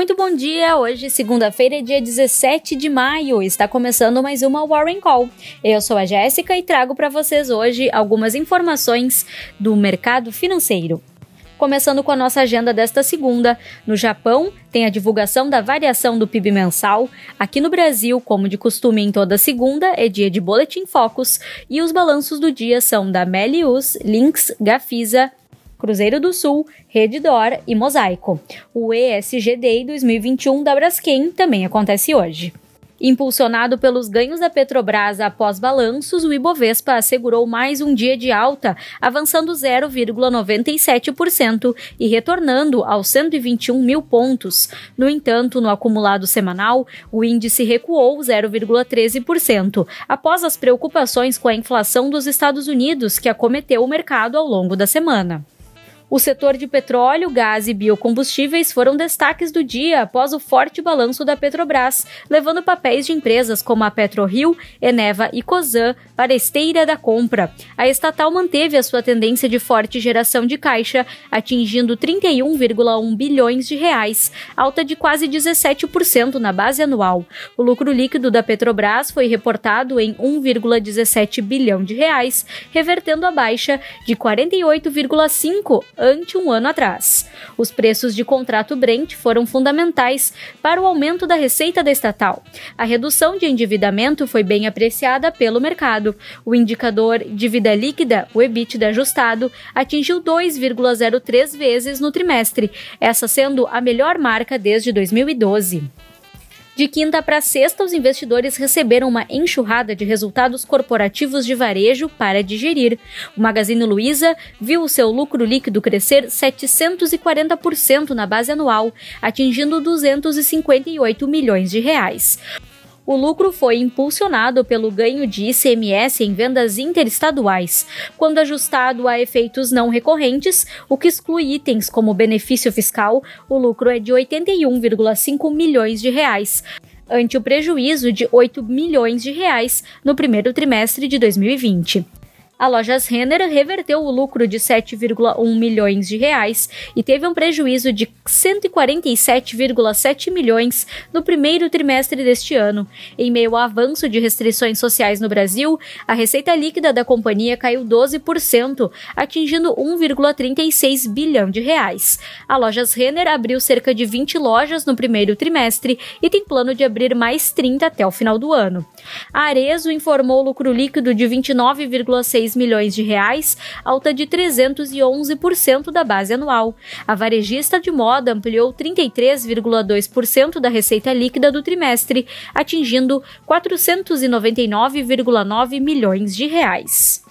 Muito bom dia! Hoje, segunda-feira, dia 17 de maio, está começando mais uma Warren Call. Eu sou a Jéssica e trago para vocês hoje algumas informações do mercado financeiro. Começando com a nossa agenda desta segunda, no Japão tem a divulgação da variação do PIB mensal. Aqui no Brasil, como de costume em toda segunda, é dia de Boletim Focus e os balanços do dia são da Melius, Lynx, Gafisa, Cruzeiro do Sul, Redditor e Mosaico. O ESG Day 2021 da Braskem também acontece hoje. Impulsionado pelos ganhos da Petrobras após balanços, o Ibovespa assegurou mais um dia de alta, avançando 0,97% e retornando aos 121 mil pontos. No entanto, no acumulado semanal, o índice recuou 0,13%, após as preocupações com a inflação dos Estados Unidos que acometeu o mercado ao longo da semana. O setor de petróleo, gás e biocombustíveis foram destaques do dia após o forte balanço da Petrobras, levando papéis de empresas como a PetroRio, Eneva e Cosan para a esteira da compra. A estatal manteve a sua tendência de forte geração de caixa, atingindo 31,1 bilhões de reais, alta de quase 17% na base anual. O lucro líquido da Petrobras foi reportado em 1,17 bilhão de reais, revertendo a baixa de 48,5 ante um ano atrás. Os preços de contrato Brent foram fundamentais para o aumento da receita da estatal. A redução de endividamento foi bem apreciada pelo mercado. O indicador dívida líquida, o EBITDA ajustado, atingiu 2,03 vezes no trimestre, essa sendo a melhor marca desde 2012. De quinta para sexta, os investidores receberam uma enxurrada de resultados corporativos de varejo para digerir. O Magazine Luiza viu o seu lucro líquido crescer 740% na base anual, atingindo 258 milhões de reais. O lucro foi impulsionado pelo ganho de ICMS em vendas interestaduais, quando ajustado a efeitos não recorrentes, o que exclui itens como benefício fiscal, o lucro é de 81,5 milhões de reais, ante o prejuízo de 8 milhões de reais no primeiro trimestre de 2020 a Lojas Renner reverteu o lucro de 7,1 milhões de reais e teve um prejuízo de 147,7 milhões no primeiro trimestre deste ano. Em meio ao avanço de restrições sociais no Brasil, a receita líquida da companhia caiu 12%, atingindo 1,36 bilhão de reais. A Lojas Renner abriu cerca de 20 lojas no primeiro trimestre e tem plano de abrir mais 30 até o final do ano. A Arezo informou lucro líquido de 29,6 milhões de reais, alta de 311% da base anual. A varejista de moda ampliou 33,2% da receita líquida do trimestre, atingindo 499,9 milhões de reais.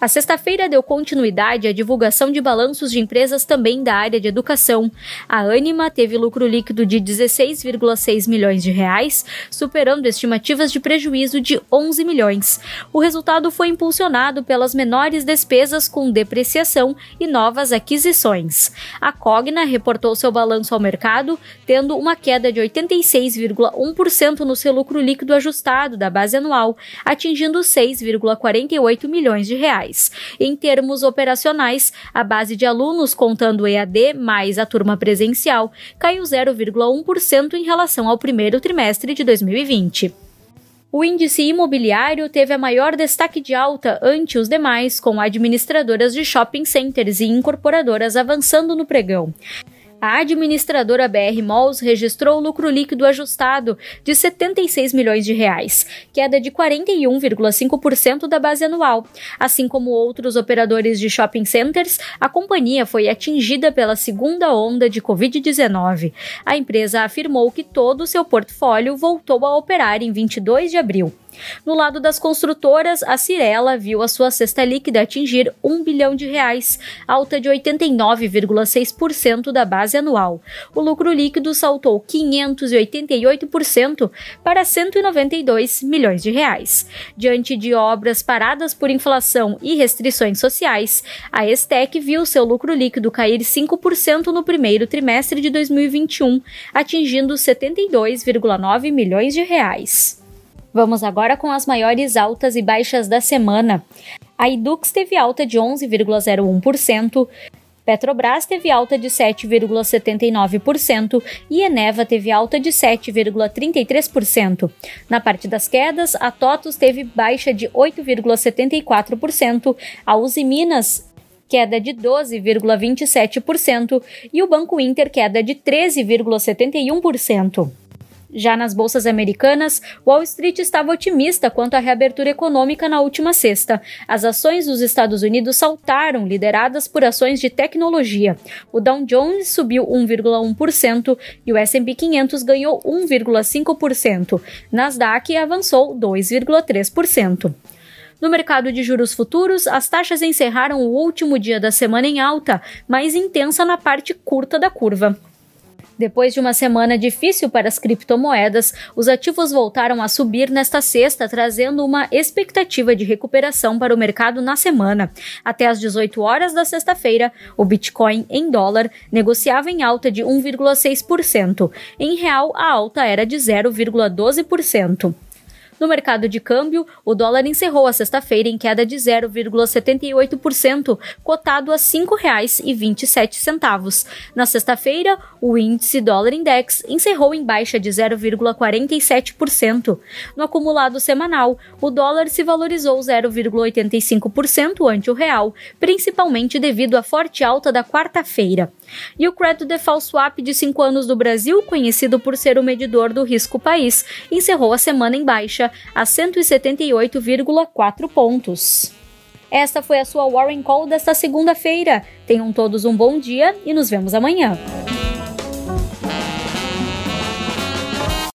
A sexta-feira deu continuidade à divulgação de balanços de empresas também da área de educação. A Anima teve lucro líquido de 16,6 milhões de reais, superando estimativas de prejuízo de 11 milhões. O resultado foi impulsionado pelas menores despesas com depreciação e novas aquisições. A Cogna reportou seu balanço ao mercado, tendo uma queda de 86,1% no seu lucro líquido ajustado da base anual, atingindo 6,48 milhões de reais Em termos operacionais, a base de alunos contando EAD mais a turma presencial caiu 0,1% em relação ao primeiro trimestre de 2020. O índice imobiliário teve a maior destaque de alta ante os demais, com administradoras de shopping centers e incorporadoras avançando no pregão. A administradora BR Malls registrou lucro líquido ajustado de 76 milhões de reais, queda de 41,5% da base anual. Assim como outros operadores de shopping centers, a companhia foi atingida pela segunda onda de Covid-19. A empresa afirmou que todo o seu portfólio voltou a operar em 22 de abril. No lado das construtoras, a Cirela viu a sua cesta líquida atingir 1 bilhão de reais, alta de 89,6% da base anual. O lucro líquido saltou 588% para 192 milhões de reais. Diante de obras paradas por inflação e restrições sociais, a Estec viu seu lucro líquido cair 5% no primeiro trimestre de 2021, atingindo 72,9 milhões de reais. Vamos agora com as maiores altas e baixas da semana. A Edux teve alta de 11,01%. Petrobras teve alta de 7,79% e Eneva teve alta de 7,33%. Na parte das quedas, a TOTUS teve baixa de 8,74%, a Uzi Minas queda de 12,27% e o Banco Inter queda de 13,71%. Já nas bolsas americanas, Wall Street estava otimista quanto à reabertura econômica na última sexta. As ações dos Estados Unidos saltaram, lideradas por ações de tecnologia. O Dow Jones subiu 1,1% e o S&P 500 ganhou 1,5%. Nasdaq avançou 2,3%. No mercado de juros futuros, as taxas encerraram o último dia da semana em alta, mais intensa na parte curta da curva. Depois de uma semana difícil para as criptomoedas, os ativos voltaram a subir nesta sexta, trazendo uma expectativa de recuperação para o mercado na semana. Até às 18 horas da sexta-feira, o Bitcoin em dólar negociava em alta de 1,6%. Em real, a alta era de 0,12%. No mercado de câmbio, o dólar encerrou a sexta-feira em queda de 0,78%, cotado a R$ 5,27. Na sexta-feira, o índice dólar index encerrou em baixa de 0,47%. No acumulado semanal, o dólar se valorizou 0,85% ante o real, principalmente devido à forte alta da quarta-feira. E o Credit Default Swap de 5 anos do Brasil, conhecido por ser o medidor do risco país, encerrou a semana em baixa a 178,4 pontos. Esta foi a sua Warren Call desta segunda-feira. Tenham todos um bom dia e nos vemos amanhã.